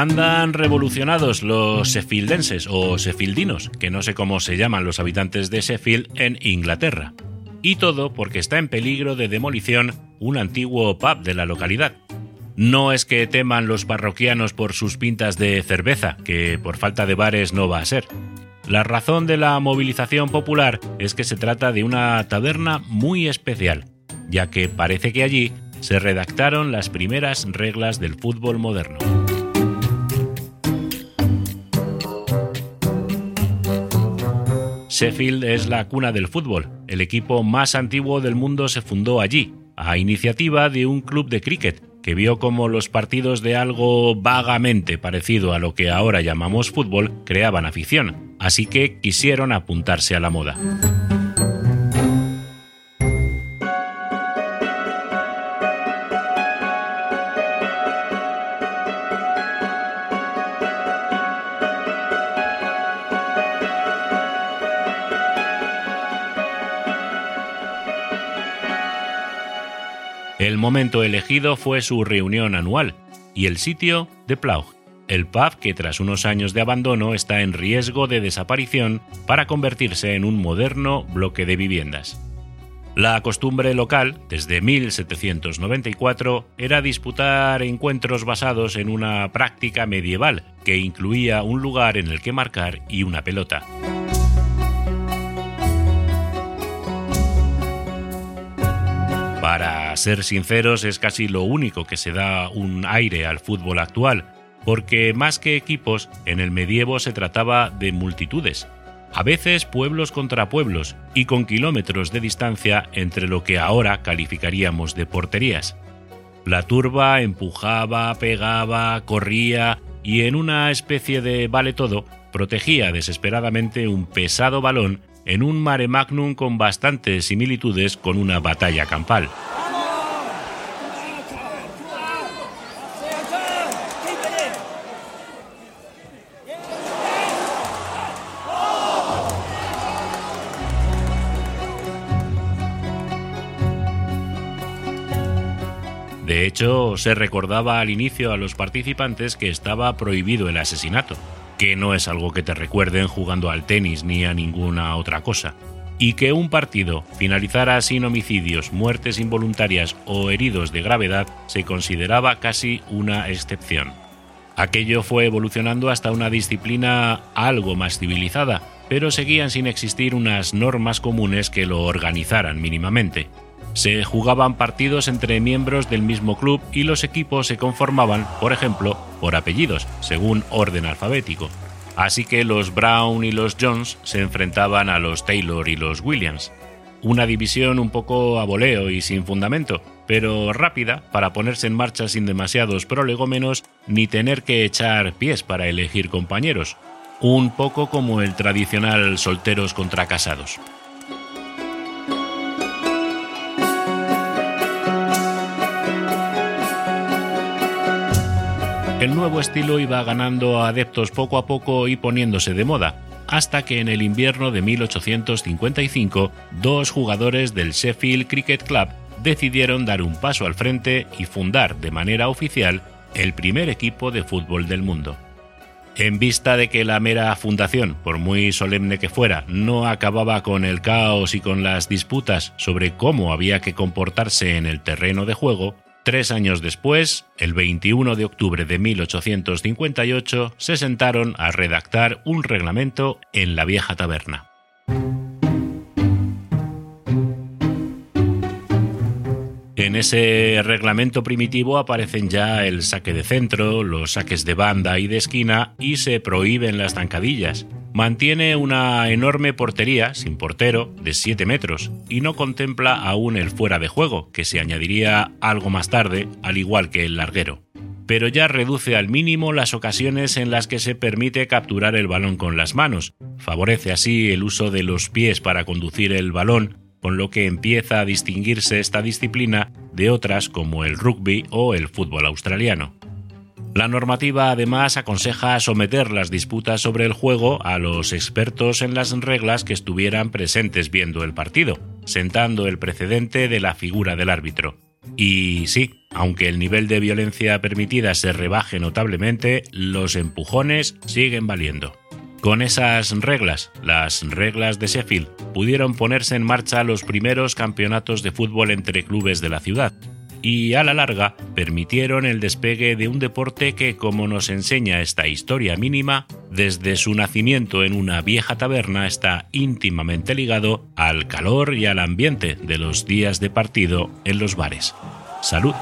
Andan revolucionados los sheffieldenses o sheffieldinos, que no sé cómo se llaman los habitantes de Sheffield en Inglaterra. Y todo porque está en peligro de demolición un antiguo pub de la localidad. No es que teman los parroquianos por sus pintas de cerveza, que por falta de bares no va a ser. La razón de la movilización popular es que se trata de una taberna muy especial, ya que parece que allí se redactaron las primeras reglas del fútbol moderno. Sheffield es la cuna del fútbol. El equipo más antiguo del mundo se fundó allí, a iniciativa de un club de cricket, que vio como los partidos de algo vagamente parecido a lo que ahora llamamos fútbol creaban afición, así que quisieron apuntarse a la moda. Momento elegido fue su reunión anual y el sitio de Plough, el pub que tras unos años de abandono está en riesgo de desaparición para convertirse en un moderno bloque de viviendas. La costumbre local, desde 1794, era disputar encuentros basados en una práctica medieval que incluía un lugar en el que marcar y una pelota. Para ser sinceros, es casi lo único que se da un aire al fútbol actual, porque más que equipos, en el medievo se trataba de multitudes, a veces pueblos contra pueblos y con kilómetros de distancia entre lo que ahora calificaríamos de porterías. La turba empujaba, pegaba, corría y en una especie de vale todo protegía desesperadamente un pesado balón en un mare magnum con bastantes similitudes con una batalla campal. De hecho, se recordaba al inicio a los participantes que estaba prohibido el asesinato, que no es algo que te recuerden jugando al tenis ni a ninguna otra cosa, y que un partido finalizara sin homicidios, muertes involuntarias o heridos de gravedad se consideraba casi una excepción. Aquello fue evolucionando hasta una disciplina algo más civilizada, pero seguían sin existir unas normas comunes que lo organizaran mínimamente. Se jugaban partidos entre miembros del mismo club y los equipos se conformaban, por ejemplo, por apellidos, según orden alfabético. Así que los Brown y los Jones se enfrentaban a los Taylor y los Williams. Una división un poco a voleo y sin fundamento, pero rápida para ponerse en marcha sin demasiados prolegómenos ni tener que echar pies para elegir compañeros. Un poco como el tradicional solteros contra casados. El nuevo estilo iba ganando adeptos poco a poco y poniéndose de moda, hasta que en el invierno de 1855 dos jugadores del Sheffield Cricket Club decidieron dar un paso al frente y fundar de manera oficial el primer equipo de fútbol del mundo. En vista de que la mera fundación, por muy solemne que fuera, no acababa con el caos y con las disputas sobre cómo había que comportarse en el terreno de juego, Tres años después, el 21 de octubre de 1858, se sentaron a redactar un reglamento en la vieja taberna. En ese reglamento primitivo aparecen ya el saque de centro, los saques de banda y de esquina y se prohíben las zancadillas. Mantiene una enorme portería, sin portero, de 7 metros y no contempla aún el fuera de juego, que se añadiría algo más tarde, al igual que el larguero. Pero ya reduce al mínimo las ocasiones en las que se permite capturar el balón con las manos. Favorece así el uso de los pies para conducir el balón con lo que empieza a distinguirse esta disciplina de otras como el rugby o el fútbol australiano. La normativa además aconseja someter las disputas sobre el juego a los expertos en las reglas que estuvieran presentes viendo el partido, sentando el precedente de la figura del árbitro. Y sí, Aunque el nivel de violencia permitida se rebaje notablemente, los empujones siguen valiendo. Con esas reglas, las reglas de Sheffield, pudieron ponerse en marcha los primeros campeonatos de fútbol entre clubes de la ciudad, y a la larga permitieron el despegue de un deporte que, como nos enseña esta historia mínima, desde su nacimiento en una vieja taberna está íntimamente ligado al calor y al ambiente de los días de partido en los bares. Salud.